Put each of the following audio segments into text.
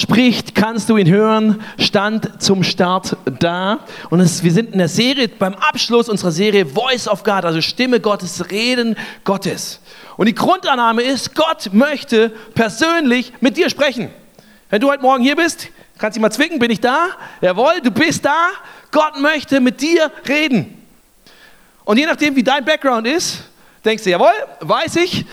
Spricht, kannst du ihn hören, stand zum Start da. Und es, wir sind in der Serie, beim Abschluss unserer Serie Voice of God, also Stimme Gottes, Reden Gottes. Und die Grundannahme ist, Gott möchte persönlich mit dir sprechen. Wenn du heute Morgen hier bist, kannst du mal zwicken, bin ich da? Jawohl, du bist da. Gott möchte mit dir reden. Und je nachdem, wie dein Background ist, denkst du, jawohl, weiß ich,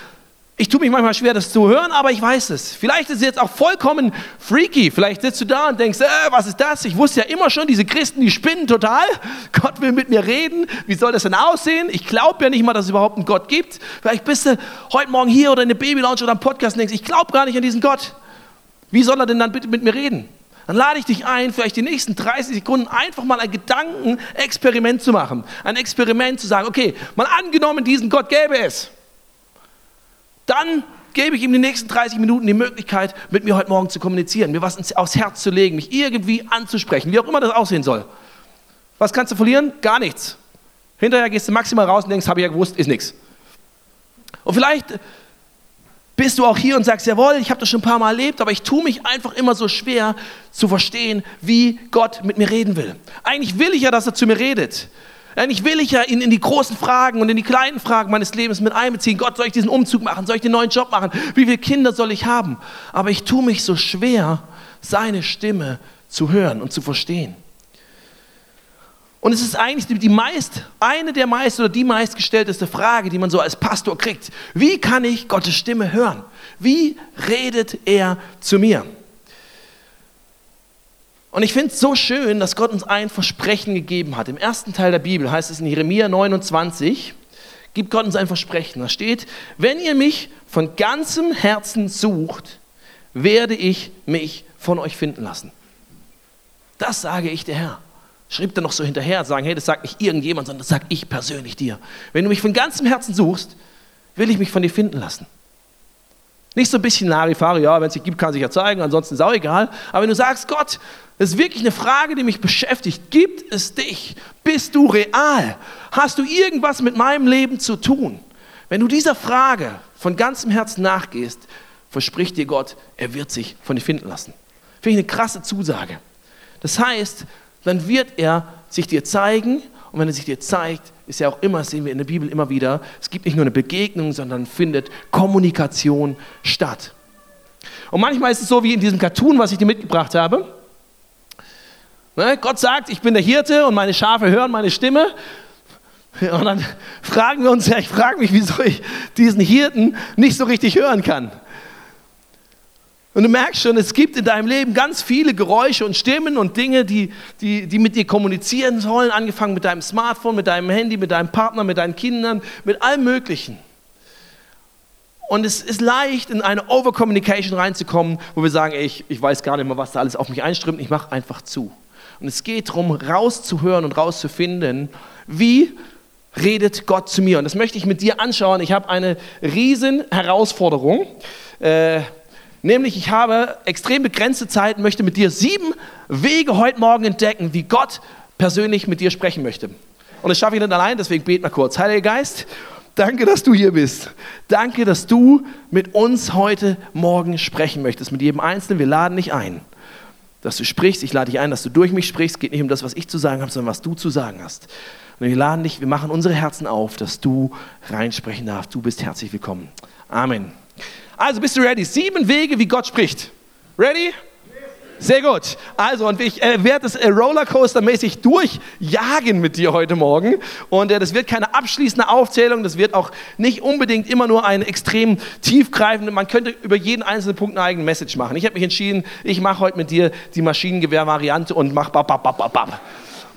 ich tue mich manchmal schwer, das zu hören, aber ich weiß es. Vielleicht ist es jetzt auch vollkommen freaky. Vielleicht sitzt du da und denkst, äh, was ist das? Ich wusste ja immer schon, diese Christen, die spinnen total. Gott will mit mir reden. Wie soll das denn aussehen? Ich glaube ja nicht mal, dass es überhaupt einen Gott gibt. Vielleicht bist du heute Morgen hier oder in der Babylounge oder am Podcast und denkst, ich glaube gar nicht an diesen Gott. Wie soll er denn dann bitte mit mir reden? Dann lade ich dich ein, vielleicht die nächsten 30 Sekunden einfach mal ein Gedankenexperiment zu machen. Ein Experiment zu sagen, okay, mal angenommen, diesen Gott gäbe es dann gebe ich ihm die nächsten 30 Minuten die Möglichkeit, mit mir heute Morgen zu kommunizieren, mir was aufs Herz zu legen, mich irgendwie anzusprechen, wie auch immer das aussehen soll. Was kannst du verlieren? Gar nichts. Hinterher gehst du maximal raus und denkst, habe ich ja gewusst, ist nichts. Und vielleicht bist du auch hier und sagst, jawohl, ich habe das schon ein paar Mal erlebt, aber ich tue mich einfach immer so schwer zu verstehen, wie Gott mit mir reden will. Eigentlich will ich ja, dass er zu mir redet. Eigentlich will ich ja ihn in die großen Fragen und in die kleinen Fragen meines Lebens mit einbeziehen. Gott, soll ich diesen Umzug machen? Soll ich den neuen Job machen? Wie viele Kinder soll ich haben? Aber ich tue mich so schwer, seine Stimme zu hören und zu verstehen. Und es ist eigentlich die meist, eine der meist oder die meistgestellteste Frage, die man so als Pastor kriegt. Wie kann ich Gottes Stimme hören? Wie redet er zu mir? Und ich finde es so schön, dass Gott uns ein Versprechen gegeben hat. Im ersten Teil der Bibel heißt es in Jeremia 29, gibt Gott uns ein Versprechen. Da steht, wenn ihr mich von ganzem Herzen sucht, werde ich mich von euch finden lassen. Das sage ich der Herr. Schrieb dann noch so hinterher, sagen, hey, das sagt nicht irgendjemand, sondern das sage ich persönlich dir. Wenn du mich von ganzem Herzen suchst, will ich mich von dir finden lassen. Nicht so ein bisschen Larifari, ja, wenn es sich gibt, kann sich ja zeigen, ansonsten ist auch egal. Aber wenn du sagst, Gott, das ist wirklich eine Frage, die mich beschäftigt. Gibt es dich? Bist du real? Hast du irgendwas mit meinem Leben zu tun? Wenn du dieser Frage von ganzem Herzen nachgehst, verspricht dir Gott, er wird sich von dir finden lassen. Finde ich eine krasse Zusage. Das heißt, dann wird er sich dir zeigen und wenn er sich dir zeigt, ist ja auch immer, sehen wir in der Bibel immer wieder, es gibt nicht nur eine Begegnung, sondern findet Kommunikation statt. Und manchmal ist es so wie in diesem Cartoon, was ich dir mitgebracht habe. Ne, Gott sagt, ich bin der Hirte und meine Schafe hören meine Stimme. Und dann fragen wir uns, ja, ich frage mich, wieso ich diesen Hirten nicht so richtig hören kann. Und du merkst schon, es gibt in deinem Leben ganz viele Geräusche und Stimmen und Dinge, die, die, die mit dir kommunizieren sollen, angefangen mit deinem Smartphone, mit deinem Handy, mit deinem Partner, mit deinen Kindern, mit allem Möglichen. Und es ist leicht, in eine Overcommunication reinzukommen, wo wir sagen, ey, ich, ich weiß gar nicht mehr, was da alles auf mich einströmt, ich mache einfach zu. Und es geht darum, rauszuhören und rauszufinden, wie redet Gott zu mir. Und das möchte ich mit dir anschauen. Ich habe eine riesen Herausforderung. Äh, Nämlich, ich habe extrem begrenzte Zeit, möchte mit dir sieben Wege heute Morgen entdecken, wie Gott persönlich mit dir sprechen möchte. Und das schaffe ich nicht allein, deswegen beten wir kurz. Heiliger Geist, danke, dass du hier bist. Danke, dass du mit uns heute Morgen sprechen möchtest, mit jedem Einzelnen. Wir laden dich ein, dass du sprichst. Ich lade dich ein, dass du durch mich sprichst. Es geht nicht um das, was ich zu sagen habe, sondern was du zu sagen hast. Und wir laden dich, wir machen unsere Herzen auf, dass du reinsprechen darfst. Du bist herzlich willkommen. Amen. Also bist du ready? Sieben Wege, wie Gott spricht. Ready? Sehr gut. Also, und ich äh, werde es äh, Rollercoaster-mäßig durchjagen mit dir heute Morgen. Und äh, das wird keine abschließende Aufzählung, das wird auch nicht unbedingt immer nur ein extrem tiefgreifende, man könnte über jeden einzelnen Punkt eine eigene Message machen. Ich habe mich entschieden, ich mache heute mit dir die Maschinengewehr-Variante und mache bap, bap, bap, bap, bap.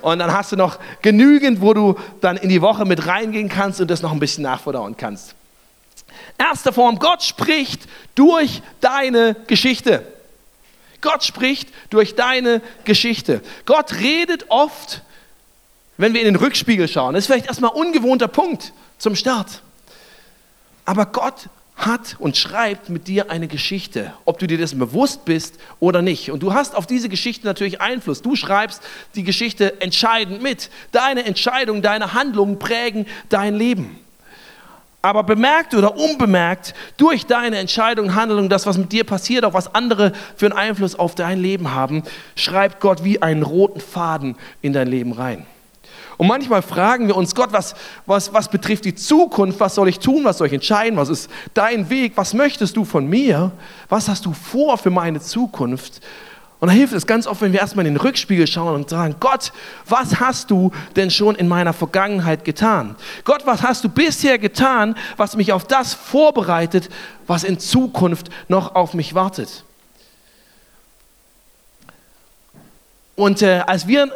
Und dann hast du noch genügend, wo du dann in die Woche mit reingehen kannst und das noch ein bisschen nachverdauen kannst. Erste Form, Gott spricht durch deine Geschichte. Gott spricht durch deine Geschichte. Gott redet oft, wenn wir in den Rückspiegel schauen. Das ist vielleicht erstmal ein ungewohnter Punkt zum Start. Aber Gott hat und schreibt mit dir eine Geschichte, ob du dir dessen bewusst bist oder nicht. Und du hast auf diese Geschichte natürlich Einfluss. Du schreibst die Geschichte entscheidend mit. Deine Entscheidungen, deine Handlungen prägen dein Leben. Aber bemerkt oder unbemerkt durch deine Entscheidung, Handlung, das, was mit dir passiert, auch was andere für einen Einfluss auf dein Leben haben, schreibt Gott wie einen roten Faden in dein Leben rein. Und manchmal fragen wir uns, Gott, was, was, was betrifft die Zukunft, was soll ich tun, was soll ich entscheiden, was ist dein Weg, was möchtest du von mir, was hast du vor für meine Zukunft? Und da hilft es ganz oft, wenn wir erstmal in den Rückspiegel schauen und sagen, Gott, was hast du denn schon in meiner Vergangenheit getan? Gott, was hast du bisher getan, was mich auf das vorbereitet, was in Zukunft noch auf mich wartet? Und äh, als wir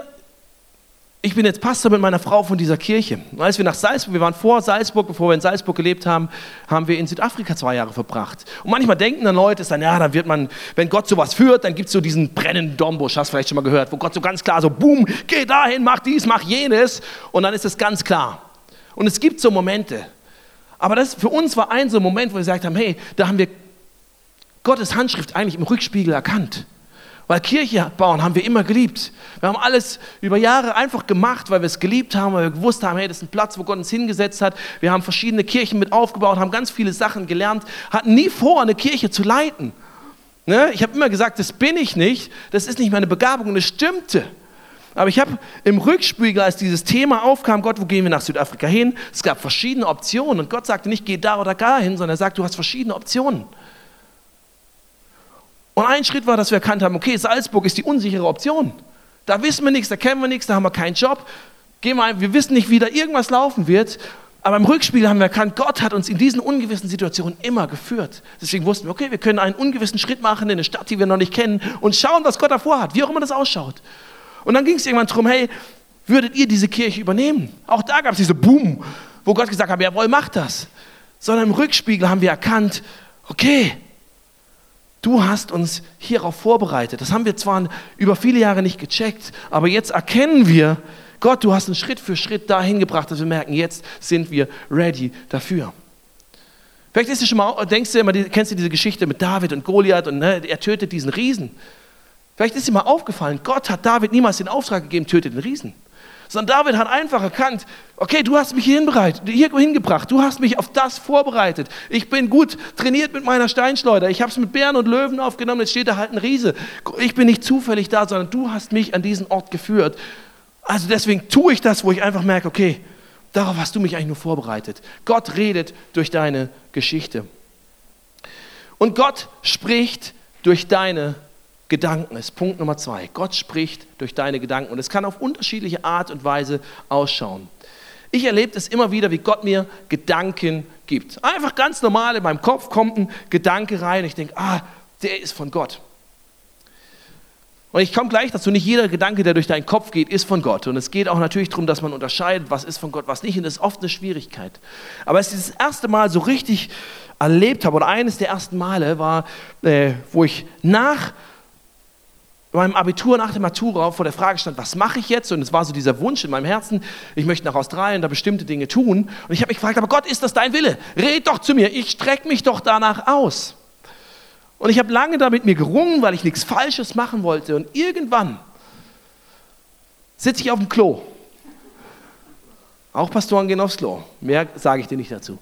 ich bin jetzt Pastor mit meiner Frau von dieser Kirche. Und als wir nach Salzburg, wir waren vor Salzburg, bevor wir in Salzburg gelebt haben, haben wir in Südafrika zwei Jahre verbracht. Und manchmal denken dann Leute, dann, ja, dann wird man, wenn Gott sowas führt, dann gibt es so diesen brennenden Dombusch, hast du vielleicht schon mal gehört, wo Gott so ganz klar so, boom, geh dahin, mach dies, mach jenes. Und dann ist es ganz klar. Und es gibt so Momente. Aber das für uns war ein so Moment, wo wir gesagt haben, hey, da haben wir Gottes Handschrift eigentlich im Rückspiegel erkannt. Weil Kirche bauen haben wir immer geliebt. Wir haben alles über Jahre einfach gemacht, weil wir es geliebt haben, weil wir gewusst haben, hey, das ist ein Platz, wo Gott uns hingesetzt hat. Wir haben verschiedene Kirchen mit aufgebaut, haben ganz viele Sachen gelernt, hatten nie vor, eine Kirche zu leiten. Ne? Ich habe immer gesagt, das bin ich nicht, das ist nicht meine Begabung und es stimmte. Aber ich habe im Rückspiegel, als dieses Thema aufkam, Gott, wo gehen wir nach Südafrika hin? Es gab verschiedene Optionen und Gott sagte nicht, geh da oder da hin, sondern er sagt, du hast verschiedene Optionen. Und ein Schritt war, dass wir erkannt haben, okay, Salzburg ist die unsichere Option. Da wissen wir nichts, da kennen wir nichts, da haben wir keinen Job. Gehen wir, wir wissen nicht, wie da irgendwas laufen wird. Aber im Rückspiel haben wir erkannt, Gott hat uns in diesen ungewissen Situationen immer geführt. Deswegen wussten wir, okay, wir können einen ungewissen Schritt machen in eine Stadt, die wir noch nicht kennen und schauen, was Gott davor hat, wie auch immer das ausschaut. Und dann ging es irgendwann darum, hey, würdet ihr diese Kirche übernehmen? Auch da gab es diese Boom, wo Gott gesagt hat, jawohl, macht das. Sondern im Rückspiegel haben wir erkannt, okay, Du hast uns hierauf vorbereitet. Das haben wir zwar über viele Jahre nicht gecheckt, aber jetzt erkennen wir, Gott, du hast uns Schritt für Schritt dahin gebracht, dass wir merken, jetzt sind wir ready dafür. Vielleicht ist schon mal, denkst du immer, kennst du diese Geschichte mit David und Goliath und ne, er tötet diesen Riesen. Vielleicht ist dir mal aufgefallen, Gott hat David niemals den Auftrag gegeben, tötet den Riesen sondern David hat einfach erkannt, okay, du hast mich hierhin, bereit, hier hingebracht, du hast mich auf das vorbereitet. Ich bin gut trainiert mit meiner Steinschleuder, ich habe es mit Bären und Löwen aufgenommen, jetzt steht da halt ein Riese. Ich bin nicht zufällig da, sondern du hast mich an diesen Ort geführt. Also deswegen tue ich das, wo ich einfach merke, okay, darauf hast du mich eigentlich nur vorbereitet. Gott redet durch deine Geschichte. Und Gott spricht durch deine Gedanken ist Punkt Nummer zwei. Gott spricht durch deine Gedanken und es kann auf unterschiedliche Art und Weise ausschauen. Ich erlebe es immer wieder, wie Gott mir Gedanken gibt. Einfach ganz normal in meinem Kopf kommt ein Gedanke rein ich denke, ah, der ist von Gott. Und ich komme gleich dazu, nicht jeder Gedanke, der durch deinen Kopf geht, ist von Gott. Und es geht auch natürlich darum, dass man unterscheidet, was ist von Gott, was nicht. Und das ist oft eine Schwierigkeit. Aber als ich das erste Mal so richtig erlebt habe, oder eines der ersten Male war, äh, wo ich nach meinem Abitur nach der Matura vor der Frage stand, was mache ich jetzt? Und es war so dieser Wunsch in meinem Herzen, ich möchte nach Australien da bestimmte Dinge tun. Und ich habe mich gefragt, aber Gott, ist das dein Wille? Red doch zu mir, ich strecke mich doch danach aus. Und ich habe lange damit mir gerungen, weil ich nichts Falsches machen wollte. Und irgendwann sitze ich auf dem Klo. Auch Pastoren gehen aufs Klo. Mehr sage ich dir nicht dazu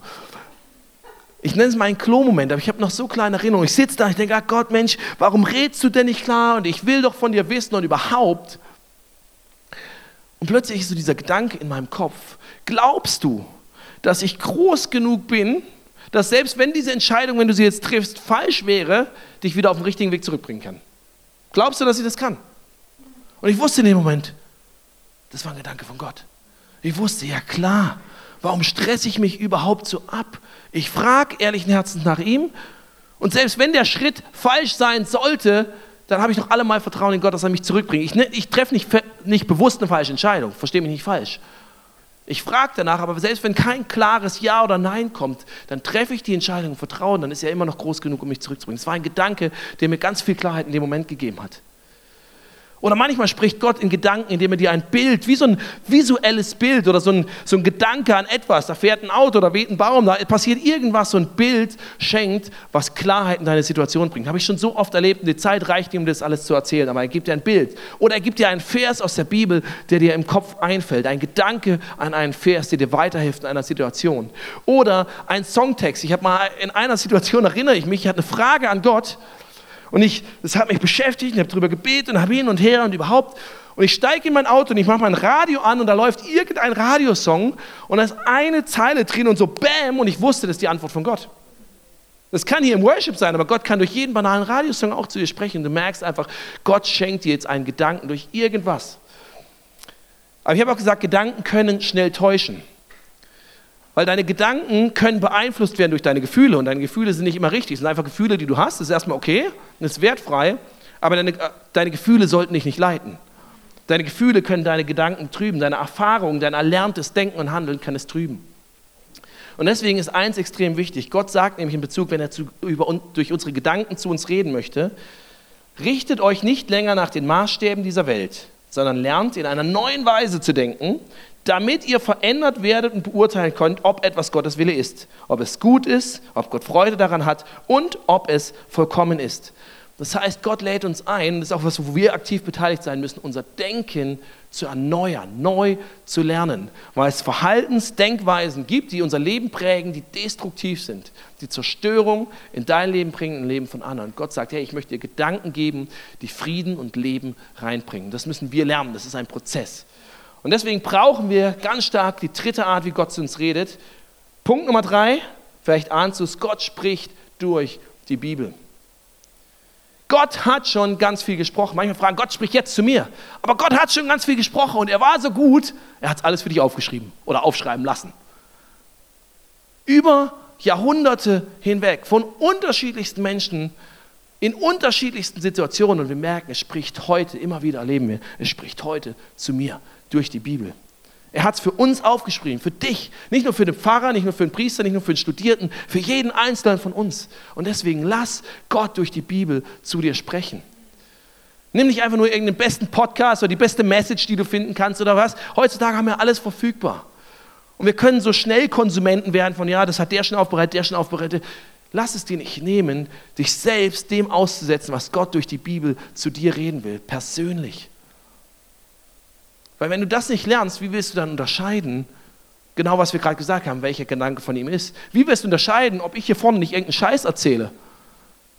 ich nenne es mal einen Klo-Moment, aber ich habe noch so kleine Erinnerungen. Ich sitze da, ich denke, ach Gott, Mensch, warum redest du denn nicht klar? Und ich will doch von dir wissen und überhaupt. Und plötzlich ist so dieser Gedanke in meinem Kopf, glaubst du, dass ich groß genug bin, dass selbst wenn diese Entscheidung, wenn du sie jetzt triffst, falsch wäre, dich wieder auf den richtigen Weg zurückbringen kann? Glaubst du, dass ich das kann? Und ich wusste in dem Moment, das war ein Gedanke von Gott. Ich wusste, ja klar, warum stresse ich mich überhaupt so ab? Ich frage ehrlichen Herzens nach ihm. Und selbst wenn der Schritt falsch sein sollte, dann habe ich doch allemal Vertrauen in Gott, dass er mich zurückbringt. Ich, ne, ich treffe nicht, nicht bewusst eine falsche Entscheidung, verstehe mich nicht falsch. Ich frage danach, aber selbst wenn kein klares Ja oder Nein kommt, dann treffe ich die Entscheidung und vertraue, dann ist er immer noch groß genug, um mich zurückzubringen. Das war ein Gedanke, der mir ganz viel Klarheit in dem Moment gegeben hat. Oder manchmal spricht Gott in Gedanken, indem er dir ein Bild, wie so ein visuelles Bild oder so ein, so ein Gedanke an etwas, da fährt ein Auto, da weht ein Baum, da passiert irgendwas, so ein Bild schenkt, was Klarheit in deine Situation bringt. Habe ich schon so oft erlebt die Zeit reicht nicht, um das alles zu erzählen, aber er gibt dir ein Bild. Oder er gibt dir einen Vers aus der Bibel, der dir im Kopf einfällt, ein Gedanke an einen Vers, der dir weiterhilft in einer Situation. Oder ein Songtext. Ich habe mal in einer Situation, erinnere ich mich, ich hatte eine Frage an Gott und ich, das hat mich beschäftigt, ich habe darüber gebetet und habe hin und her und überhaupt. Und ich steige in mein Auto und ich mache mein Radio an und da läuft irgendein Radiosong und da ist eine Zeile drin und so Bäm und ich wusste, das ist die Antwort von Gott. Das kann hier im Worship sein, aber Gott kann durch jeden banalen Radiosong auch zu dir sprechen. Du merkst einfach, Gott schenkt dir jetzt einen Gedanken durch irgendwas. Aber ich habe auch gesagt, Gedanken können schnell täuschen. Weil deine Gedanken können beeinflusst werden durch deine Gefühle und deine Gefühle sind nicht immer richtig. Es sind einfach Gefühle, die du hast. Das ist erstmal okay, das ist wertfrei, aber deine, äh, deine Gefühle sollten dich nicht leiten. Deine Gefühle können deine Gedanken trüben, deine Erfahrungen, dein erlerntes Denken und Handeln kann es trüben. Und deswegen ist eins extrem wichtig. Gott sagt nämlich in Bezug, wenn er zu, über, durch unsere Gedanken zu uns reden möchte, richtet euch nicht länger nach den Maßstäben dieser Welt, sondern lernt in einer neuen Weise zu denken, damit ihr verändert werdet und beurteilen könnt, ob etwas Gottes Wille ist, ob es gut ist, ob Gott Freude daran hat und ob es vollkommen ist. Das heißt, Gott lädt uns ein, das ist auch was, wo wir aktiv beteiligt sein müssen, unser Denken zu erneuern, neu zu lernen, weil es Verhaltensdenkweisen gibt, die unser Leben prägen, die destruktiv sind, die Zerstörung in dein Leben bringen, im Leben von anderen. Gott sagt, hey, ich möchte dir Gedanken geben, die Frieden und Leben reinbringen. Das müssen wir lernen, das ist ein Prozess. Und deswegen brauchen wir ganz stark die dritte Art, wie Gott zu uns redet. Punkt Nummer drei, vielleicht ahnst du es, Gott spricht durch die Bibel. Gott hat schon ganz viel gesprochen. Manchmal fragen, Gott spricht jetzt zu mir. Aber Gott hat schon ganz viel gesprochen und er war so gut, er hat es alles für dich aufgeschrieben oder aufschreiben lassen. Über Jahrhunderte hinweg von unterschiedlichsten Menschen in unterschiedlichsten Situationen und wir merken, es spricht heute, immer wieder erleben wir, es spricht heute zu mir durch die Bibel. Er hat es für uns aufgeschrieben, für dich, nicht nur für den Pfarrer, nicht nur für den Priester, nicht nur für den Studierten, für jeden Einzelnen von uns. Und deswegen lass Gott durch die Bibel zu dir sprechen. Nimm nicht einfach nur irgendeinen besten Podcast oder die beste Message, die du finden kannst oder was. Heutzutage haben wir alles verfügbar. Und wir können so schnell Konsumenten werden von, ja, das hat der schon aufbereitet, der schon aufbereitet. Lass es dir nicht nehmen, dich selbst dem auszusetzen, was Gott durch die Bibel zu dir reden will, persönlich. Weil wenn du das nicht lernst, wie willst du dann unterscheiden, genau was wir gerade gesagt haben, welcher Gedanke von ihm ist? Wie willst du unterscheiden, ob ich hier vorne nicht irgendeinen Scheiß erzähle,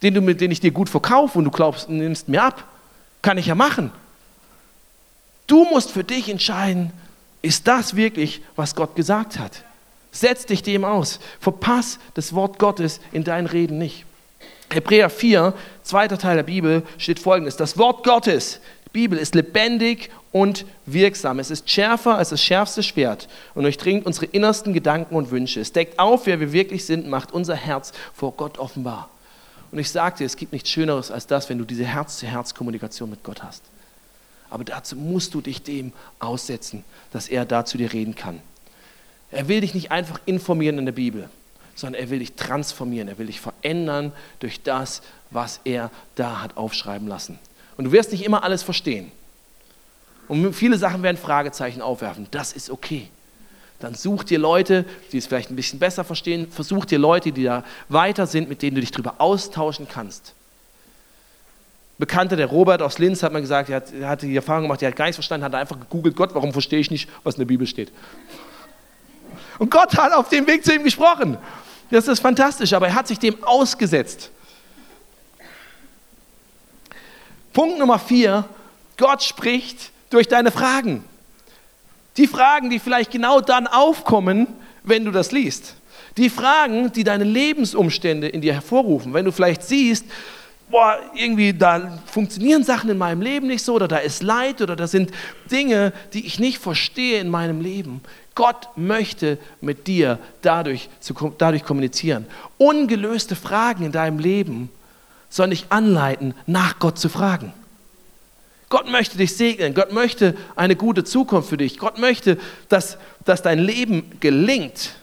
den, du, den ich dir gut verkaufe und du glaubst, nimmst mir ab? Kann ich ja machen. Du musst für dich entscheiden, ist das wirklich, was Gott gesagt hat? Setz dich dem aus. Verpass das Wort Gottes in deinen Reden nicht. Hebräer 4, zweiter Teil der Bibel, steht folgendes: Das Wort Gottes, Bibel, ist lebendig und wirksam. Es ist schärfer als das schärfste Schwert und durchdringt unsere innersten Gedanken und Wünsche. Es deckt auf, wer wir wirklich sind, macht unser Herz vor Gott offenbar. Und ich sage dir, es gibt nichts Schöneres als das, wenn du diese Herz-zu-Herz-Kommunikation mit Gott hast. Aber dazu musst du dich dem aussetzen, dass er da zu dir reden kann. Er will dich nicht einfach informieren in der Bibel, sondern er will dich transformieren, er will dich verändern durch das, was er da hat aufschreiben lassen. Und du wirst nicht immer alles verstehen. Und viele Sachen werden Fragezeichen aufwerfen. Das ist okay. Dann such dir Leute, die es vielleicht ein bisschen besser verstehen. Versuch dir Leute, die da weiter sind, mit denen du dich darüber austauschen kannst. Bekannter, der Robert aus Linz, hat mal gesagt, er, hat, er hatte die Erfahrung gemacht, er hat gar nichts verstanden, hat einfach gegoogelt, Gott, warum verstehe ich nicht, was in der Bibel steht. Und Gott hat auf dem Weg zu ihm gesprochen. Das ist fantastisch, aber er hat sich dem ausgesetzt. Punkt Nummer vier, Gott spricht durch deine Fragen. Die Fragen, die vielleicht genau dann aufkommen, wenn du das liest. Die Fragen, die deine Lebensumstände in dir hervorrufen. Wenn du vielleicht siehst, boah, irgendwie da funktionieren Sachen in meinem Leben nicht so oder da ist Leid oder da sind Dinge, die ich nicht verstehe in meinem Leben. Gott möchte mit dir dadurch, dadurch kommunizieren. Ungelöste Fragen in deinem Leben sollen dich anleiten, nach Gott zu fragen. Gott möchte dich segnen. Gott möchte eine gute Zukunft für dich. Gott möchte, dass, dass dein Leben gelingt.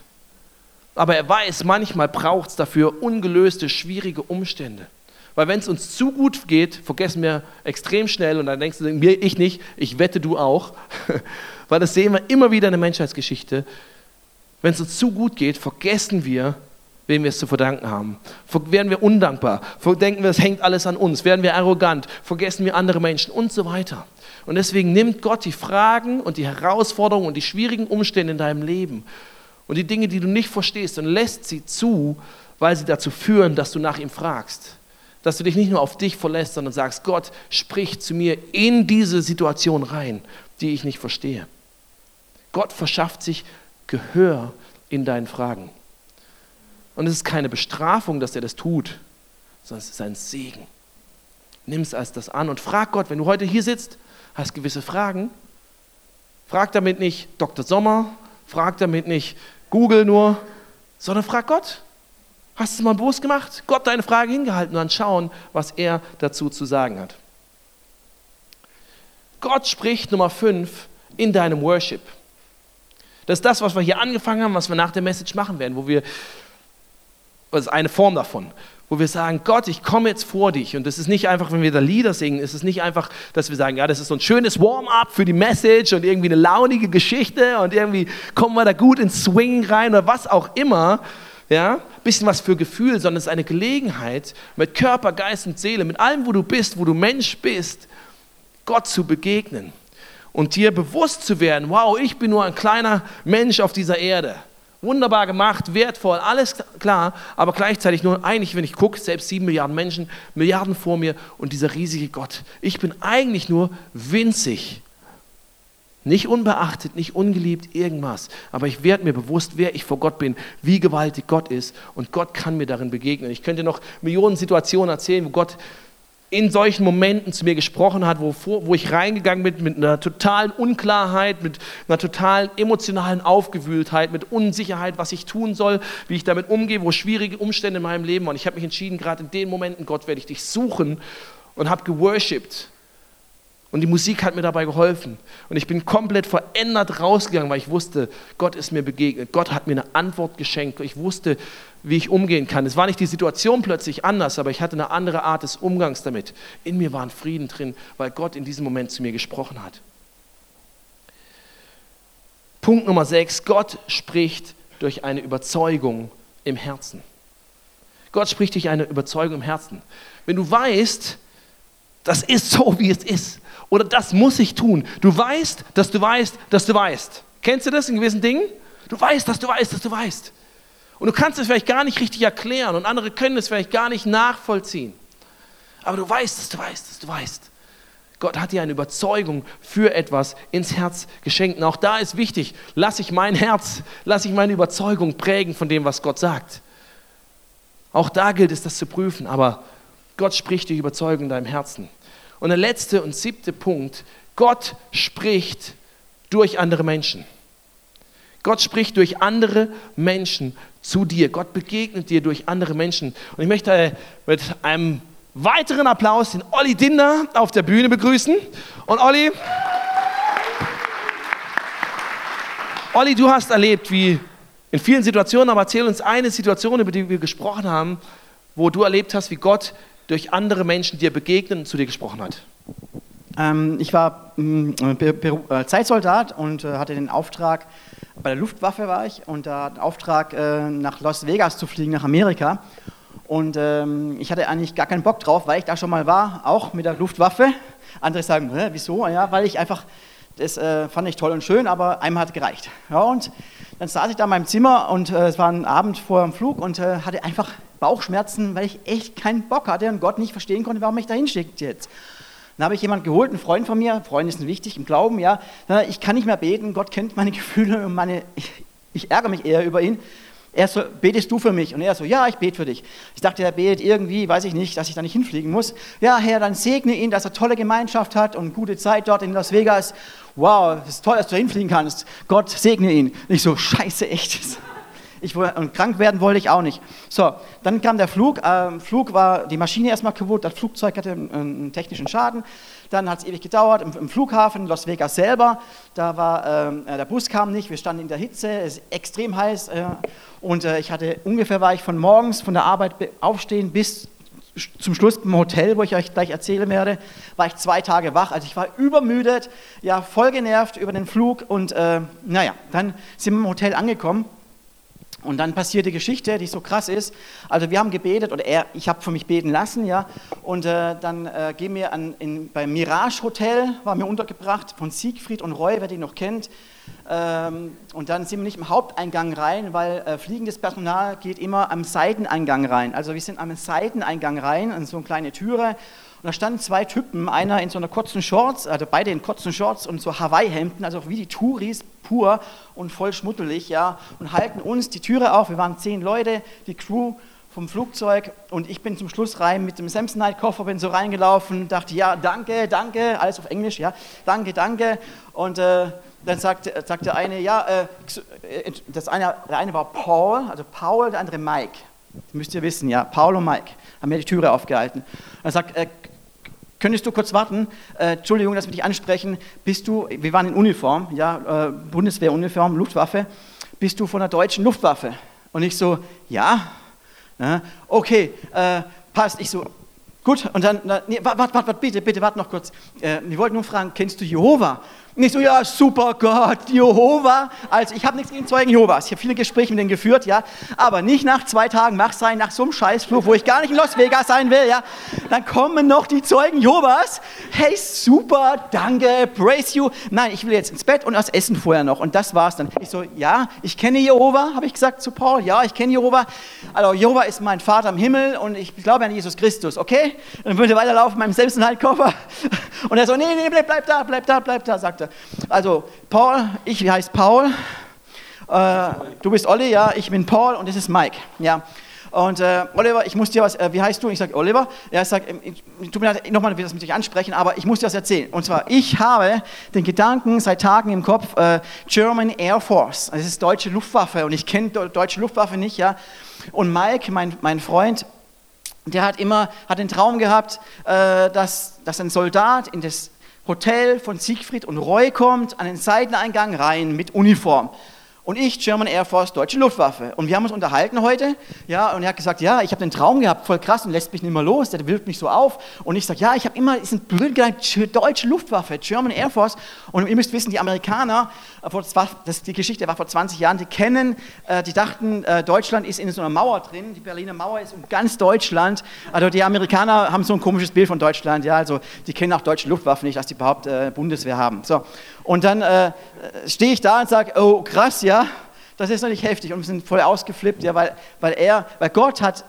Aber er weiß, manchmal braucht es dafür ungelöste, schwierige Umstände. Weil wenn es uns zu gut geht, vergessen wir extrem schnell und dann denkst du, mir, ich nicht, ich wette du auch. Weil das sehen wir immer wieder in der Menschheitsgeschichte. Wenn es uns zu gut geht, vergessen wir, wem wir es zu verdanken haben. Werden wir undankbar, denken wir, es hängt alles an uns, werden wir arrogant, vergessen wir andere Menschen und so weiter. Und deswegen nimmt Gott die Fragen und die Herausforderungen und die schwierigen Umstände in deinem Leben und die Dinge, die du nicht verstehst und lässt sie zu, weil sie dazu führen, dass du nach ihm fragst dass du dich nicht nur auf dich verlässt, sondern sagst, Gott, sprich zu mir in diese Situation rein, die ich nicht verstehe. Gott verschafft sich Gehör in deinen Fragen. Und es ist keine Bestrafung, dass er das tut, sondern es ist ein Segen. Nimm es als das an und frag Gott, wenn du heute hier sitzt, hast gewisse Fragen, frag damit nicht Dr. Sommer, frag damit nicht Google nur, sondern frag Gott. Hast du es mal bewusst gemacht? Gott deine Frage hingehalten und dann schauen, was er dazu zu sagen hat. Gott spricht Nummer 5 in deinem Worship. Das ist das, was wir hier angefangen haben, was wir nach der Message machen werden, wo wir, das ist eine Form davon, wo wir sagen, Gott, ich komme jetzt vor dich. Und das ist nicht einfach, wenn wir da Lieder singen, es ist nicht einfach, dass wir sagen, ja, das ist so ein schönes Warm-up für die Message und irgendwie eine launige Geschichte und irgendwie kommen wir da gut ins Swing rein oder was auch immer, ja, bisschen was für Gefühl, sondern es ist eine Gelegenheit, mit Körper, Geist und Seele, mit allem, wo du bist, wo du Mensch bist, Gott zu begegnen und dir bewusst zu werden, wow, ich bin nur ein kleiner Mensch auf dieser Erde. Wunderbar gemacht, wertvoll, alles klar, aber gleichzeitig nur eigentlich, wenn ich gucke, selbst sieben Milliarden Menschen, Milliarden vor mir und dieser riesige Gott. Ich bin eigentlich nur winzig nicht unbeachtet, nicht ungeliebt, irgendwas. Aber ich werde mir bewusst, wer ich vor Gott bin, wie gewaltig Gott ist. Und Gott kann mir darin begegnen. Ich könnte noch Millionen Situationen erzählen, wo Gott in solchen Momenten zu mir gesprochen hat, wo, wo ich reingegangen bin mit einer totalen Unklarheit, mit einer totalen emotionalen Aufgewühltheit, mit Unsicherheit, was ich tun soll, wie ich damit umgehe, wo schwierige Umstände in meinem Leben waren. Ich habe mich entschieden, gerade in den Momenten, Gott, werde ich dich suchen und habe geworshipped und die Musik hat mir dabei geholfen. Und ich bin komplett verändert rausgegangen, weil ich wusste, Gott ist mir begegnet. Gott hat mir eine Antwort geschenkt. Ich wusste, wie ich umgehen kann. Es war nicht die Situation plötzlich anders, aber ich hatte eine andere Art des Umgangs damit. In mir war ein Frieden drin, weil Gott in diesem Moment zu mir gesprochen hat. Punkt Nummer 6. Gott spricht durch eine Überzeugung im Herzen. Gott spricht durch eine Überzeugung im Herzen. Wenn du weißt, das ist so, wie es ist, oder das muss ich tun. Du weißt, dass du weißt, dass du weißt. Kennst du das in gewissen Dingen? Du weißt, dass du weißt, dass du weißt. Und du kannst es vielleicht gar nicht richtig erklären und andere können es vielleicht gar nicht nachvollziehen. Aber du weißt, dass du weißt, dass du weißt. Gott hat dir eine Überzeugung für etwas ins Herz geschenkt. Und auch da ist wichtig, lass ich mein Herz, lass ich meine Überzeugung prägen von dem, was Gott sagt. Auch da gilt es, das zu prüfen. Aber Gott spricht durch Überzeugung in deinem Herzen. Und der letzte und siebte Punkt, Gott spricht durch andere Menschen. Gott spricht durch andere Menschen zu dir. Gott begegnet dir durch andere Menschen. Und ich möchte äh, mit einem weiteren Applaus den Olli Dinder auf der Bühne begrüßen. Und Olli, Olli, du hast erlebt, wie in vielen Situationen, aber erzähl uns eine Situation, über die wir gesprochen haben, wo du erlebt hast, wie Gott durch andere Menschen dir begegnet und zu dir gesprochen hat? Ähm, ich war mm, äh, Zeitsoldat und äh, hatte den Auftrag, bei der Luftwaffe war ich, und da den Auftrag, äh, nach Las Vegas zu fliegen, nach Amerika. Und ähm, ich hatte eigentlich gar keinen Bock drauf, weil ich da schon mal war, auch mit der Luftwaffe. Andere sagen, wieso? Ja, weil ich einfach, das äh, fand ich toll und schön, aber einmal hat gereicht. Ja, und dann saß ich da in meinem Zimmer und äh, es war ein Abend vor dem Flug und äh, hatte einfach Bauchschmerzen, weil ich echt keinen Bock hatte und Gott nicht verstehen konnte, warum mich da hinschickt jetzt. Dann habe ich jemanden geholt, einen Freund von mir, Freunde sind wichtig im Glauben, ja. Ich kann nicht mehr beten, Gott kennt meine Gefühle und meine, ich, ich ärgere mich eher über ihn. Er so, betest du für mich? Und er so, ja, ich bete für dich. Ich dachte, er betet irgendwie, weiß ich nicht, dass ich da nicht hinfliegen muss. Ja, Herr, dann segne ihn, dass er tolle Gemeinschaft hat und gute Zeit dort in Las Vegas. Wow, es ist toll, dass du da hinfliegen kannst. Gott segne ihn. Und ich so, scheiße, echt. Ich, und krank werden wollte ich auch nicht. So, dann kam der Flug. Ähm, Flug war die Maschine erstmal kaputt, das Flugzeug hatte einen, einen technischen Schaden. Dann hat es ewig gedauert im, im, Flughafen Las Vegas selber. Da war ähm, äh, der Bus kam nicht, wir standen in der Hitze, es ist extrem heiß. Äh, und äh, ich hatte ungefähr war ich von morgens von der Arbeit aufstehen bis zum Schluss im Hotel, wo ich euch gleich erzählen werde, war ich zwei Tage wach. Also ich war übermüdet, ja, voll genervt über den Flug und äh, naja, dann sind wir im Hotel angekommen und dann passiert die Geschichte, die so krass ist. Also wir haben gebetet oder er, ich habe für mich beten lassen, ja. Und äh, dann äh, gehen wir an, in, beim Mirage Hotel, war mir untergebracht von Siegfried und Roy, wer die noch kennt. Ähm, und dann sind wir nicht im Haupteingang rein, weil äh, fliegendes Personal geht immer am Seiteneingang rein. Also wir sind am Seiteneingang rein, an so eine kleine Türe. Und da standen zwei Typen, einer in so einer kurzen Shorts, also beide in kurzen Shorts und so Hawaii-Hemden, also wie die Touris, pur und voll schmuddelig, ja, und halten uns die Türe auf. Wir waren zehn Leute, die Crew vom Flugzeug und ich bin zum Schluss rein mit dem Samsonite-Koffer, bin so reingelaufen, dachte, ja, danke, danke, alles auf Englisch, ja, danke, danke. Und äh, dann sagte, sagt der eine, ja, äh, das eine, der eine war Paul, also Paul, der andere Mike. Das müsst ihr wissen, ja, Paul und Mike haben mir die Türe aufgehalten. Er sagt, äh, Könntest du kurz warten? Äh, Entschuldigung, dass wir dich ansprechen. Bist du, wir waren in Uniform, ja, äh, Bundeswehruniform, Luftwaffe. Bist du von der deutschen Luftwaffe? Und ich so, ja. ja okay, äh, passt. Ich so, gut. Und dann, nee, warte, warte, warte, bitte, bitte, warte noch kurz. Äh, wir wollten nur fragen, kennst du Jehova? Nicht so, ja, super Gott, Jehova. Also ich habe nichts gegen Zeugen Jehovas. Ich habe viele Gespräche mit denen geführt, ja. Aber nicht nach zwei Tagen Mach sein, nach so einem Scheißflug, wo ich gar nicht in Las Vegas sein will, ja. Dann kommen noch die Zeugen Jehovas. Hey, super, danke, praise you. Nein, ich will jetzt ins Bett und das Essen vorher noch. Und das war's dann. Ich so, ja, ich kenne Jehova, habe ich gesagt zu Paul. Ja, ich kenne Jehova. Also Jehova ist mein Vater im Himmel und ich glaube an Jesus Christus, okay? Dann würde weiterlaufen mit meinem Selbstenhaltkoffer. Und er so, nee, nee, bleib, bleib da, bleib da, bleib da, sagt sagte. Also, Paul, ich heiße Paul, äh, du bist Olli, ja, ich bin Paul und das ist Mike, ja. Und äh, Oliver, ich muss dir was, äh, wie heißt du? Ich sage Oliver. Er sagt, tut mir leid, nochmal, will das mit dich ansprechen, aber ich muss dir was erzählen. Und zwar, ich habe den Gedanken seit Tagen im Kopf, äh, German Air Force. Das ist deutsche Luftwaffe und ich kenne deutsche Luftwaffe nicht, ja. Und Mike, mein, mein Freund, der hat immer, hat den Traum gehabt, äh, dass, dass ein Soldat in das Hotel von Siegfried und Roy kommt, an den Seiteneingang rein mit Uniform und ich German Air Force, deutsche Luftwaffe. Und wir haben uns unterhalten heute, ja, und er hat gesagt, ja, ich habe den Traum gehabt, voll krass und lässt mich nicht mehr los, der wirft mich so auf. Und ich sage, ja, ich habe immer diesen blöd gedacht, deutsche Luftwaffe, German Air Force. Und ihr müsst wissen, die Amerikaner, das war, das, die Geschichte war vor 20 Jahren, die kennen, äh, die dachten, äh, Deutschland ist in so einer Mauer drin, die Berliner Mauer ist um ganz Deutschland. Also die Amerikaner haben so ein komisches Bild von Deutschland, ja, also die kennen auch deutsche Luftwaffe nicht, dass die überhaupt äh, Bundeswehr haben. So. Und dann äh, stehe ich da und sage, oh krass, ja, das ist natürlich heftig. Und wir sind voll ausgeflippt, ja, weil, weil er, weil Gott hat,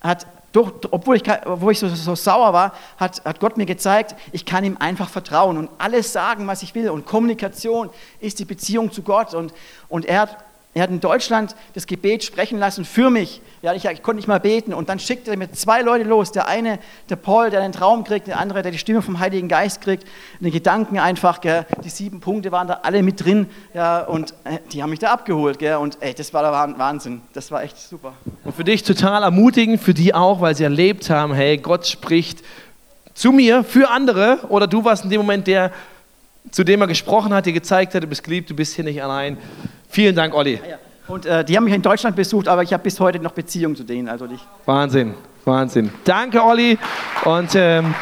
hat durch, obwohl ich, obwohl ich so, so sauer war, hat, hat Gott mir gezeigt, ich kann ihm einfach vertrauen und alles sagen, was ich will. Und Kommunikation ist die Beziehung zu Gott. Und, und er hat er hat in Deutschland das Gebet sprechen lassen für mich. Ja, ich, ich, konnte nicht mal beten. Und dann schickte er mir zwei Leute los. Der eine, der Paul, der den Traum kriegt, der andere, der die Stimme vom Heiligen Geist kriegt. Den Gedanken einfach, gell. die sieben Punkte waren da alle mit drin. Ja, und äh, die haben mich da abgeholt. Gell. Und ey, das war der Wahnsinn. Das war echt super. Und für dich total ermutigend, für die auch, weil sie erlebt haben, hey, Gott spricht zu mir, für andere. Oder du warst in dem Moment der, zu dem er gesprochen hat, dir gezeigt hat, du bist geliebt, du bist hier nicht allein. Vielen Dank, Olli. Ah, Und äh, die haben mich in Deutschland besucht, aber ich habe bis heute noch Beziehungen zu denen. Also nicht. Wahnsinn, Wahnsinn. Danke, Olli. Und ähm,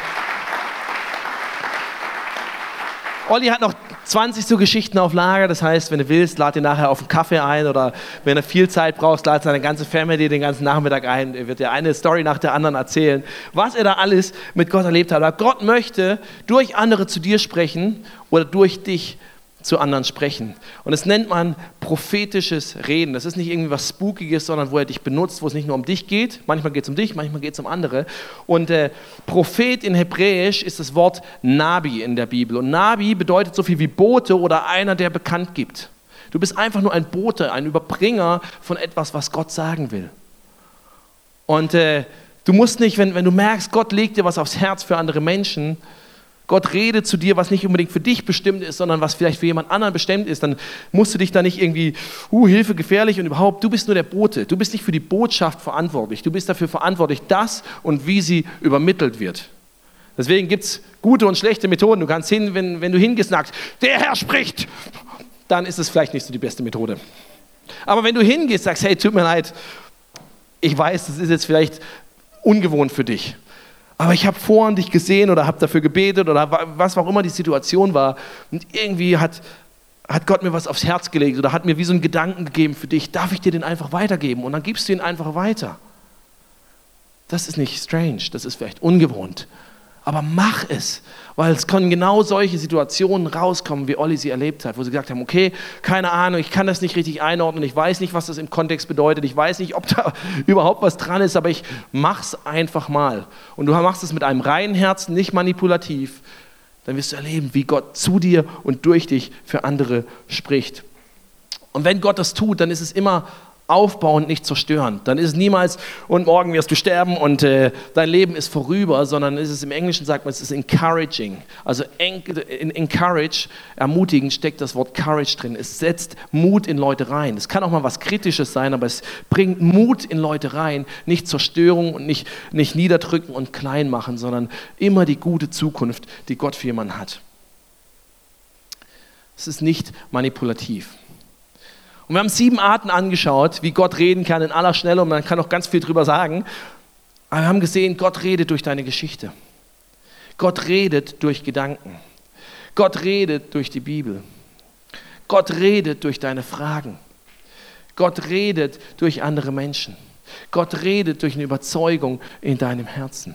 Olli hat noch 20 so Geschichten auf Lager. Das heißt, wenn du willst, lad ihn nachher auf einen Kaffee ein oder wenn du viel Zeit brauchst, lad seine ganze Family den ganzen Nachmittag ein. Er wird dir eine Story nach der anderen erzählen, was er da alles mit Gott erlebt hat. Aber Gott möchte durch andere zu dir sprechen oder durch dich sprechen zu anderen sprechen. Und das nennt man prophetisches Reden. Das ist nicht irgendwie was Spookiges, sondern wo er dich benutzt, wo es nicht nur um dich geht. Manchmal geht es um dich, manchmal geht es um andere. Und äh, Prophet in Hebräisch ist das Wort Nabi in der Bibel. Und Nabi bedeutet so viel wie Bote oder einer, der bekannt gibt. Du bist einfach nur ein Bote, ein Überbringer von etwas, was Gott sagen will. Und äh, du musst nicht, wenn, wenn du merkst, Gott legt dir was aufs Herz für andere Menschen, Gott redet zu dir, was nicht unbedingt für dich bestimmt ist, sondern was vielleicht für jemand anderen bestimmt ist, dann musst du dich da nicht irgendwie, uh, Hilfe, gefährlich und überhaupt, du bist nur der Bote. Du bist nicht für die Botschaft verantwortlich. Du bist dafür verantwortlich, dass und wie sie übermittelt wird. Deswegen gibt es gute und schlechte Methoden. Du kannst hin, wenn, wenn du sagst, der Herr spricht, dann ist es vielleicht nicht so die beste Methode. Aber wenn du hingehst sagst, hey, tut mir leid, ich weiß, das ist jetzt vielleicht ungewohnt für dich. Aber ich habe vorhin dich gesehen oder habe dafür gebetet oder was auch immer die Situation war. Und irgendwie hat, hat Gott mir was aufs Herz gelegt oder hat mir wie so einen Gedanken gegeben für dich. Darf ich dir den einfach weitergeben? Und dann gibst du ihn einfach weiter. Das ist nicht strange, das ist vielleicht ungewohnt. Aber mach es, weil es können genau solche Situationen rauskommen, wie Olli sie erlebt hat, wo sie gesagt haben, okay, keine Ahnung, ich kann das nicht richtig einordnen, ich weiß nicht, was das im Kontext bedeutet, ich weiß nicht, ob da überhaupt was dran ist, aber ich mach's einfach mal. Und du machst es mit einem reinen Herzen, nicht manipulativ, dann wirst du erleben, wie Gott zu dir und durch dich für andere spricht. Und wenn Gott das tut, dann ist es immer aufbauen, nicht zerstören. Dann ist es niemals, und morgen wirst du sterben und äh, dein Leben ist vorüber, sondern ist es im Englischen sagt man, es ist encouraging. Also in encourage, ermutigen, steckt das Wort courage drin. Es setzt Mut in Leute rein. Es kann auch mal was Kritisches sein, aber es bringt Mut in Leute rein. Nicht Zerstörung und nicht, nicht niederdrücken und klein machen, sondern immer die gute Zukunft, die Gott für jemanden hat. Es ist nicht manipulativ. Und wir haben sieben Arten angeschaut, wie Gott reden kann in aller Schnelle und man kann auch ganz viel drüber sagen. Aber wir haben gesehen, Gott redet durch deine Geschichte. Gott redet durch Gedanken. Gott redet durch die Bibel. Gott redet durch deine Fragen. Gott redet durch andere Menschen. Gott redet durch eine Überzeugung in deinem Herzen.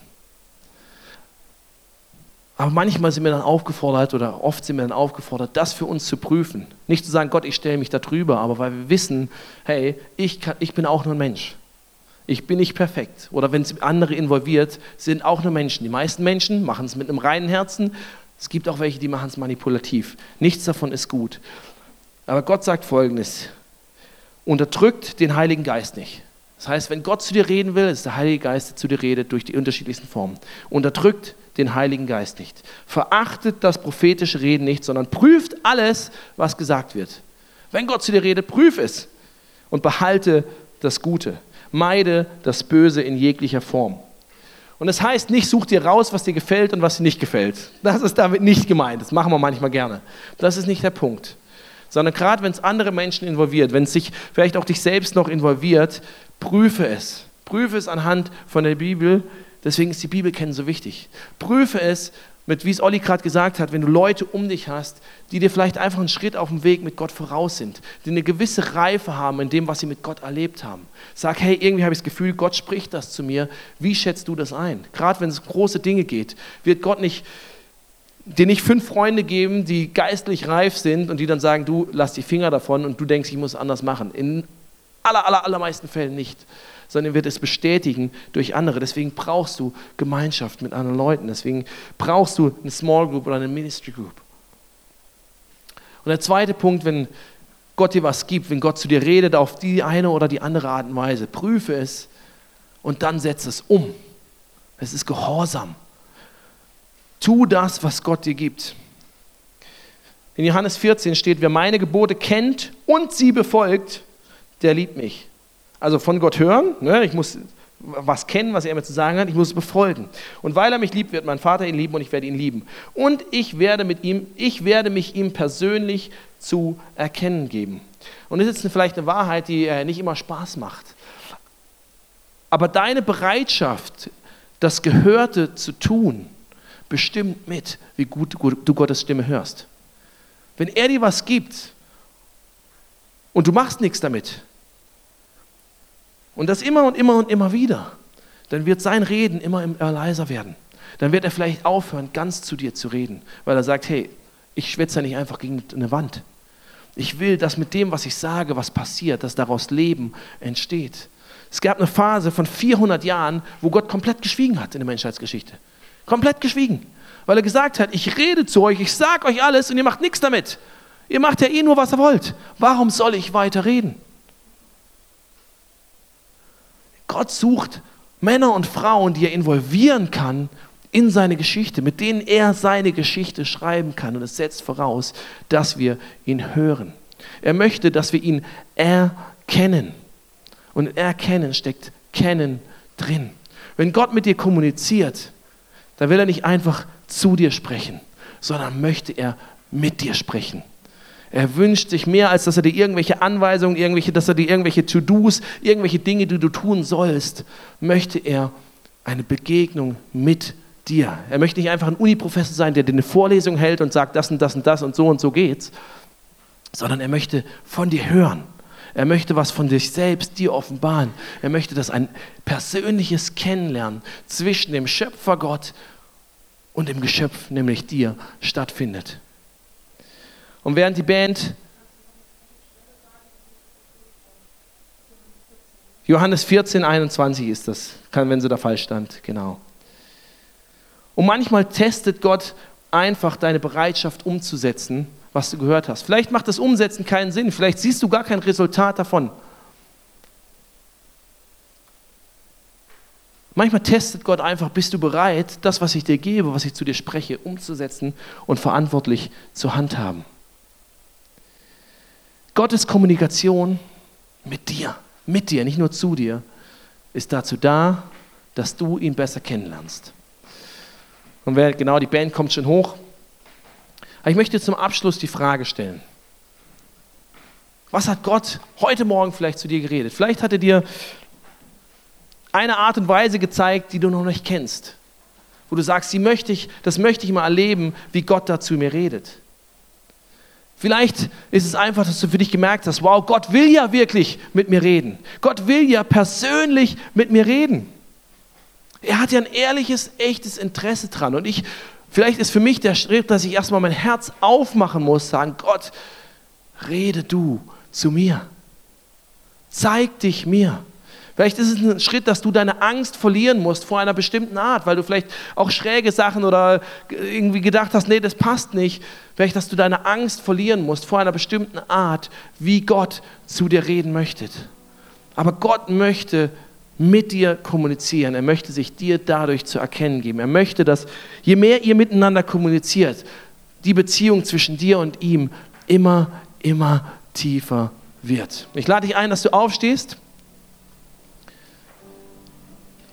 Aber manchmal sind wir dann aufgefordert oder oft sind wir dann aufgefordert, das für uns zu prüfen. Nicht zu sagen, Gott, ich stelle mich da drüber, aber weil wir wissen, hey, ich, kann, ich bin auch nur ein Mensch. Ich bin nicht perfekt. Oder wenn es andere involviert, sind auch nur Menschen. Die meisten Menschen machen es mit einem reinen Herzen. Es gibt auch welche, die machen es manipulativ. Nichts davon ist gut. Aber Gott sagt Folgendes. Unterdrückt den Heiligen Geist nicht. Das heißt, wenn Gott zu dir reden will, ist der Heilige Geist, der zu dir redet, durch die unterschiedlichsten Formen. Unterdrückt den Heiligen Geist nicht. Verachtet das prophetische Reden nicht, sondern prüft alles, was gesagt wird. Wenn Gott zu dir redet, prüf es und behalte das Gute. Meide das Böse in jeglicher Form. Und das heißt nicht, such dir raus, was dir gefällt und was dir nicht gefällt. Das ist damit nicht gemeint. Das machen wir manchmal gerne. Das ist nicht der Punkt. Sondern gerade wenn es andere Menschen involviert, wenn es sich vielleicht auch dich selbst noch involviert, prüfe es. Prüfe es anhand von der Bibel, Deswegen ist die Bibel kennen so wichtig. Prüfe es, mit, wie es Olli gerade gesagt hat, wenn du Leute um dich hast, die dir vielleicht einfach einen Schritt auf dem Weg mit Gott voraus sind, die eine gewisse Reife haben in dem, was sie mit Gott erlebt haben. Sag, hey, irgendwie habe ich das Gefühl, Gott spricht das zu mir. Wie schätzt du das ein? Gerade wenn es große Dinge geht, wird Gott nicht dir nicht fünf Freunde geben, die geistlich reif sind und die dann sagen, du lass die Finger davon und du denkst, ich muss es anders machen. In aller, aller, allermeisten Fällen nicht sondern wird es bestätigen durch andere. Deswegen brauchst du Gemeinschaft mit anderen Leuten. Deswegen brauchst du eine Small Group oder eine Ministry Group. Und der zweite Punkt, wenn Gott dir was gibt, wenn Gott zu dir redet auf die eine oder die andere Art und Weise, prüfe es und dann setze es um. Es ist Gehorsam. Tu das, was Gott dir gibt. In Johannes 14 steht, wer meine Gebote kennt und sie befolgt, der liebt mich. Also von Gott hören, ne? ich muss was kennen, was er mir zu sagen hat, ich muss es befolgen. Und weil er mich liebt, wird mein Vater ihn lieben und ich werde ihn lieben. Und ich werde mit ihm, ich werde mich ihm persönlich zu erkennen geben. Und das ist vielleicht eine Wahrheit, die äh, nicht immer Spaß macht. Aber deine Bereitschaft, das Gehörte zu tun, bestimmt mit, wie gut du Gottes Stimme hörst. Wenn er dir was gibt und du machst nichts damit, und das immer und immer und immer wieder, dann wird sein Reden immer, leiser werden. Dann wird er vielleicht aufhören, ganz zu dir zu reden, weil er sagt, hey, ich schwätze ja nicht einfach gegen eine Wand. Ich will, dass mit dem, was ich sage, was passiert, dass daraus Leben entsteht. Es gab eine Phase von 400 Jahren, wo Gott komplett geschwiegen hat in der Menschheitsgeschichte. Komplett geschwiegen. Weil er gesagt hat, ich rede zu euch, ich sage euch alles und ihr macht nichts damit. Ihr macht ja eh nur, was ihr wollt. Warum soll ich weiter reden? Gott sucht Männer und Frauen, die er involvieren kann in seine Geschichte, mit denen er seine Geschichte schreiben kann. Und es setzt voraus, dass wir ihn hören. Er möchte, dass wir ihn erkennen. Und erkennen steckt kennen drin. Wenn Gott mit dir kommuniziert, dann will er nicht einfach zu dir sprechen, sondern möchte er mit dir sprechen. Er wünscht sich mehr, als dass er dir irgendwelche Anweisungen, irgendwelche, dass er dir irgendwelche To-Dos, irgendwelche Dinge, die du tun sollst, möchte er eine Begegnung mit dir. Er möchte nicht einfach ein Uniprofessor sein, der dir eine Vorlesung hält und sagt, das und das und das und so und so geht's, sondern er möchte von dir hören. Er möchte was von sich selbst dir offenbaren. Er möchte, dass ein persönliches Kennenlernen zwischen dem Schöpfer Gott und dem Geschöpf, nämlich dir, stattfindet. Und während die Band Johannes 14, 21 ist das, kann, wenn sie da falsch stand, genau. Und manchmal testet Gott einfach deine Bereitschaft umzusetzen, was du gehört hast. Vielleicht macht das Umsetzen keinen Sinn, vielleicht siehst du gar kein Resultat davon. Manchmal testet Gott einfach, bist du bereit, das, was ich dir gebe, was ich zu dir spreche, umzusetzen und verantwortlich zu handhaben. Gottes Kommunikation mit dir mit dir, nicht nur zu dir, ist dazu da, dass du ihn besser kennenlernst. Und wer, genau, die Band kommt schon hoch. Ich möchte zum Abschluss die Frage stellen. Was hat Gott heute Morgen vielleicht zu dir geredet? Vielleicht hat er dir eine Art und Weise gezeigt, die du noch nicht kennst. Wo du sagst, die möchte ich, das möchte ich mal erleben, wie Gott da zu mir redet. Vielleicht ist es einfach, dass du für dich gemerkt hast, wow, Gott will ja wirklich mit mir reden. Gott will ja persönlich mit mir reden. Er hat ja ein ehrliches, echtes Interesse dran. Und ich, vielleicht ist für mich der Schritt, dass ich erstmal mein Herz aufmachen muss, sagen, Gott, rede du zu mir. Zeig dich mir. Vielleicht ist es ein Schritt, dass du deine Angst verlieren musst vor einer bestimmten Art, weil du vielleicht auch schräge Sachen oder irgendwie gedacht hast, nee, das passt nicht. Vielleicht, dass du deine Angst verlieren musst vor einer bestimmten Art, wie Gott zu dir reden möchte. Aber Gott möchte mit dir kommunizieren. Er möchte sich dir dadurch zu erkennen geben. Er möchte, dass je mehr ihr miteinander kommuniziert, die Beziehung zwischen dir und ihm immer, immer tiefer wird. Ich lade dich ein, dass du aufstehst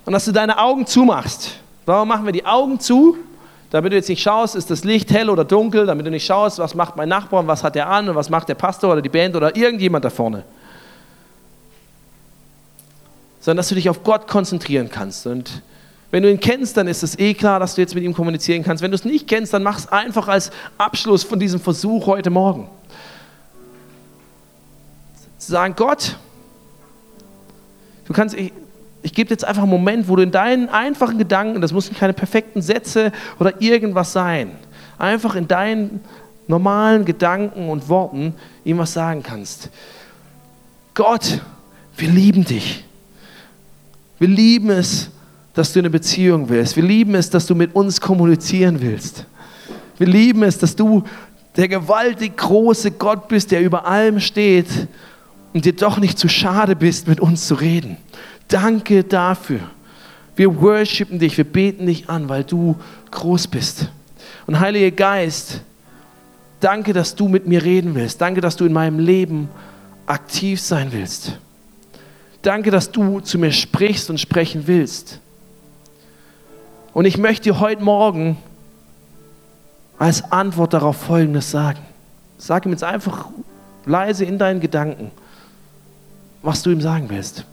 und dass du deine Augen zumachst. Warum machen wir die Augen zu? Damit du jetzt nicht schaust, ist das Licht hell oder dunkel, damit du nicht schaust, was macht mein Nachbar und was hat er an und was macht der Pastor oder die Band oder irgendjemand da vorne. Sondern dass du dich auf Gott konzentrieren kannst. Und wenn du ihn kennst, dann ist es eh klar, dass du jetzt mit ihm kommunizieren kannst. Wenn du es nicht kennst, dann mach es einfach als Abschluss von diesem Versuch heute Morgen. Zu sagen, Gott, du kannst, ich gebe jetzt einfach einen Moment, wo du in deinen einfachen Gedanken, das müssen keine perfekten Sätze oder irgendwas sein, einfach in deinen normalen Gedanken und Worten ihm was sagen kannst. Gott, wir lieben dich. Wir lieben es, dass du eine Beziehung willst. Wir lieben es, dass du mit uns kommunizieren willst. Wir lieben es, dass du der gewaltig große Gott bist, der über allem steht und dir doch nicht zu schade bist, mit uns zu reden. Danke dafür. Wir worshipen dich, wir beten dich an, weil du groß bist. Und Heiliger Geist, danke, dass du mit mir reden willst. Danke, dass du in meinem Leben aktiv sein willst. Danke, dass du zu mir sprichst und sprechen willst. Und ich möchte dir heute Morgen als Antwort darauf Folgendes sagen. Sag ihm jetzt einfach leise in deinen Gedanken, was du ihm sagen willst.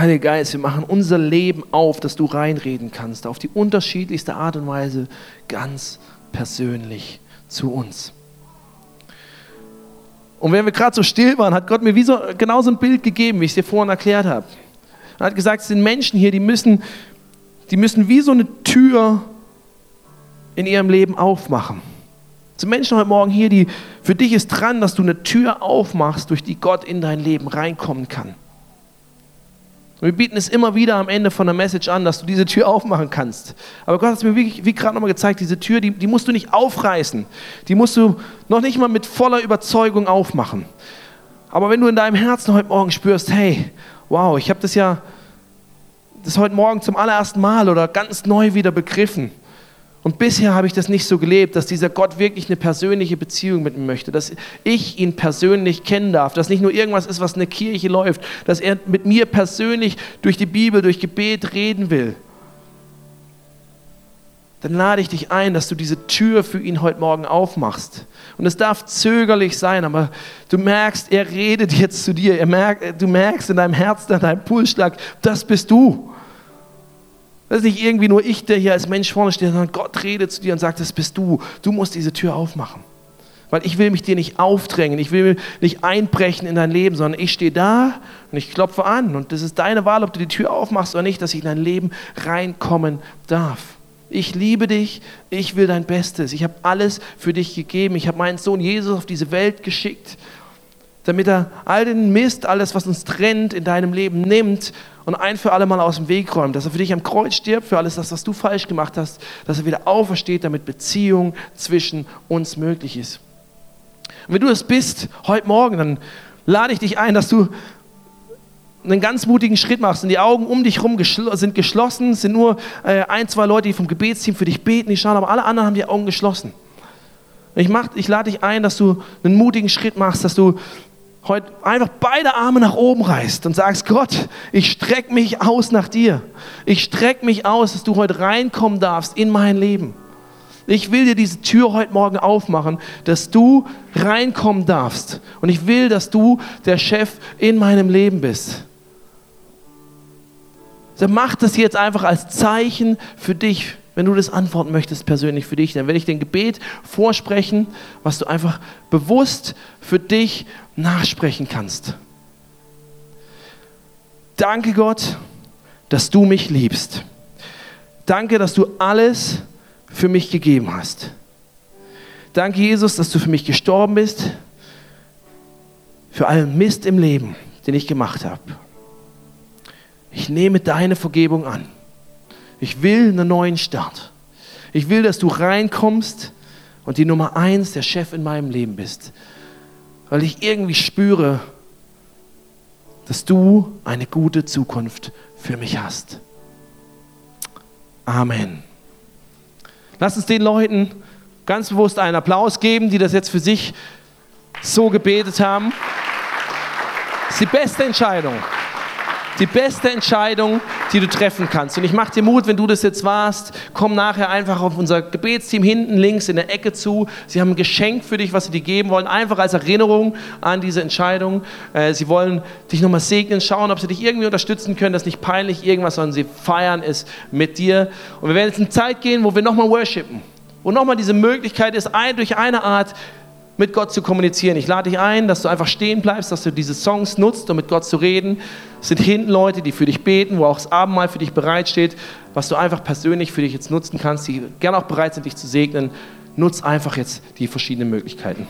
Heiliger Geist, wir machen unser Leben auf, dass du reinreden kannst, auf die unterschiedlichste Art und Weise, ganz persönlich zu uns. Und wenn wir gerade so still waren, hat Gott mir wie so, genau so ein Bild gegeben, wie ich es dir vorhin erklärt habe. Er hat gesagt, es sind Menschen hier, die müssen, die müssen wie so eine Tür in ihrem Leben aufmachen. Es sind Menschen heute Morgen hier, die für dich ist dran, dass du eine Tür aufmachst, durch die Gott in dein Leben reinkommen kann. Und wir bieten es immer wieder am Ende von der Message an, dass du diese Tür aufmachen kannst. Aber Gott hat es mir wirklich, wie gerade nochmal gezeigt, diese Tür, die, die musst du nicht aufreißen. Die musst du noch nicht mal mit voller Überzeugung aufmachen. Aber wenn du in deinem Herzen heute Morgen spürst, hey, wow, ich habe das ja das heute Morgen zum allerersten Mal oder ganz neu wieder begriffen. Und bisher habe ich das nicht so gelebt, dass dieser Gott wirklich eine persönliche Beziehung mit mir möchte, dass ich ihn persönlich kennen darf, dass nicht nur irgendwas ist, was in der Kirche läuft, dass er mit mir persönlich durch die Bibel, durch Gebet reden will. Dann lade ich dich ein, dass du diese Tür für ihn heute Morgen aufmachst. Und es darf zögerlich sein, aber du merkst, er redet jetzt zu dir. Er merkt, du merkst in deinem Herzen, in deinem Pulsschlag, das bist du. Das ist nicht irgendwie nur ich, der hier als Mensch vorne steht, sondern Gott redet zu dir und sagt, das bist du. Du musst diese Tür aufmachen. Weil ich will mich dir nicht aufdrängen, ich will nicht einbrechen in dein Leben, sondern ich stehe da und ich klopfe an. Und das ist deine Wahl, ob du die Tür aufmachst oder nicht, dass ich in dein Leben reinkommen darf. Ich liebe dich, ich will dein Bestes. Ich habe alles für dich gegeben. Ich habe meinen Sohn Jesus auf diese Welt geschickt, damit er all den Mist, alles, was uns trennt, in deinem Leben nimmt und ein für alle Mal aus dem Weg räumt, dass er für dich am Kreuz stirbt, für alles das, was du falsch gemacht hast, dass er wieder aufersteht, damit Beziehung zwischen uns möglich ist. Und wenn du das bist heute Morgen, dann lade ich dich ein, dass du einen ganz mutigen Schritt machst und die Augen um dich herum geschl sind geschlossen, es sind nur äh, ein, zwei Leute, die vom Gebetsteam für dich beten, die schauen, aber alle anderen haben die Augen geschlossen. Ich, ich lade dich ein, dass du einen mutigen Schritt machst, dass du heute einfach beide Arme nach oben reißt und sagst, Gott, ich strecke mich aus nach dir. Ich strecke mich aus, dass du heute reinkommen darfst in mein Leben. Ich will dir diese Tür heute Morgen aufmachen, dass du reinkommen darfst. Und ich will, dass du der Chef in meinem Leben bist. Dann mach das jetzt einfach als Zeichen für dich, wenn du das antworten möchtest persönlich für dich, dann werde ich den Gebet vorsprechen, was du einfach bewusst für dich nachsprechen kannst. Danke Gott, dass du mich liebst. Danke, dass du alles für mich gegeben hast. Danke Jesus, dass du für mich gestorben bist, für allen Mist im Leben, den ich gemacht habe. Ich nehme deine Vergebung an. Ich will einen neuen Start. Ich will, dass du reinkommst und die Nummer eins, der Chef in meinem Leben bist. Weil ich irgendwie spüre, dass du eine gute Zukunft für mich hast. Amen. Lass uns den Leuten ganz bewusst einen Applaus geben, die das jetzt für sich so gebetet haben. Das ist die beste Entscheidung die beste Entscheidung, die du treffen kannst. Und ich mache dir Mut, wenn du das jetzt warst, komm nachher einfach auf unser Gebetsteam hinten links in der Ecke zu. Sie haben ein Geschenk für dich, was sie dir geben wollen, einfach als Erinnerung an diese Entscheidung. Äh, sie wollen dich nochmal segnen, schauen, ob sie dich irgendwie unterstützen können. Das ist nicht peinlich irgendwas, sondern sie feiern es mit dir. Und wir werden jetzt in Zeit gehen, wo wir nochmal worshipen. Wo nochmal diese Möglichkeit ist, durch eine Art mit Gott zu kommunizieren. Ich lade dich ein, dass du einfach stehen bleibst, dass du diese Songs nutzt, um mit Gott zu reden. Es sind hinten Leute, die für dich beten, wo auch das Abendmahl für dich bereitsteht, was du einfach persönlich für dich jetzt nutzen kannst, die gerne auch bereit sind, dich zu segnen. Nutz einfach jetzt die verschiedenen Möglichkeiten.